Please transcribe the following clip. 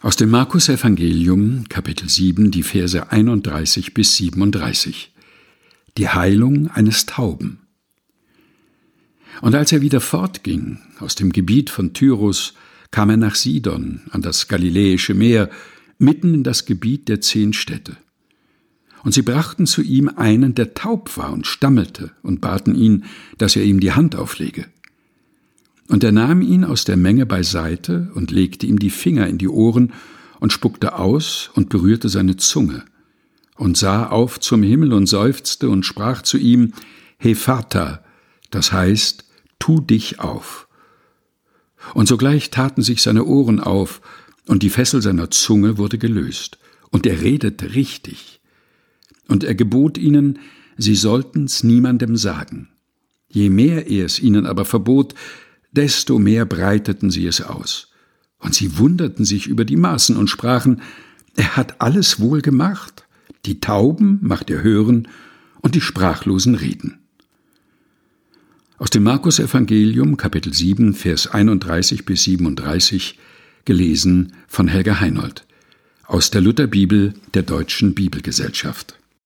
Aus dem Markus Evangelium, Kapitel 7, die Verse 31 bis 37. Die Heilung eines Tauben. Und als er wieder fortging aus dem Gebiet von Tyrus, kam er nach Sidon an das Galiläische Meer, mitten in das Gebiet der zehn Städte. Und sie brachten zu ihm einen, der taub war und stammelte, und baten ihn, dass er ihm die Hand auflege. Und er nahm ihn aus der Menge beiseite und legte ihm die Finger in die Ohren und spuckte aus und berührte seine Zunge und sah auf zum Himmel und seufzte und sprach zu ihm, He Vater, das heißt, tu dich auf. Und sogleich taten sich seine Ohren auf und die Fessel seiner Zunge wurde gelöst und er redete richtig. Und er gebot ihnen, sie sollten's niemandem sagen. Je mehr er es ihnen aber verbot, desto mehr breiteten sie es aus. Und sie wunderten sich über die Maßen und sprachen, er hat alles wohl gemacht. Die Tauben macht er hören und die Sprachlosen reden. Aus dem Markus Evangelium Kapitel 7 Vers 31 bis 37 gelesen von Helga Heinold aus der Lutherbibel der Deutschen Bibelgesellschaft.